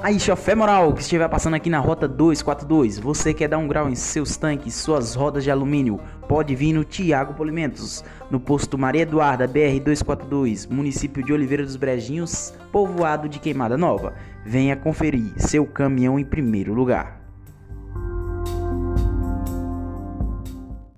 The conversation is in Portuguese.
Aí, chofé moral, que estiver passando aqui na rota 242, você quer dar um grau em seus tanques, suas rodas de alumínio, pode vir no Tiago Polimentos, no posto Maria Eduarda, BR 242, município de Oliveira dos Brejinhos, povoado de Queimada Nova. Venha conferir seu caminhão em primeiro lugar.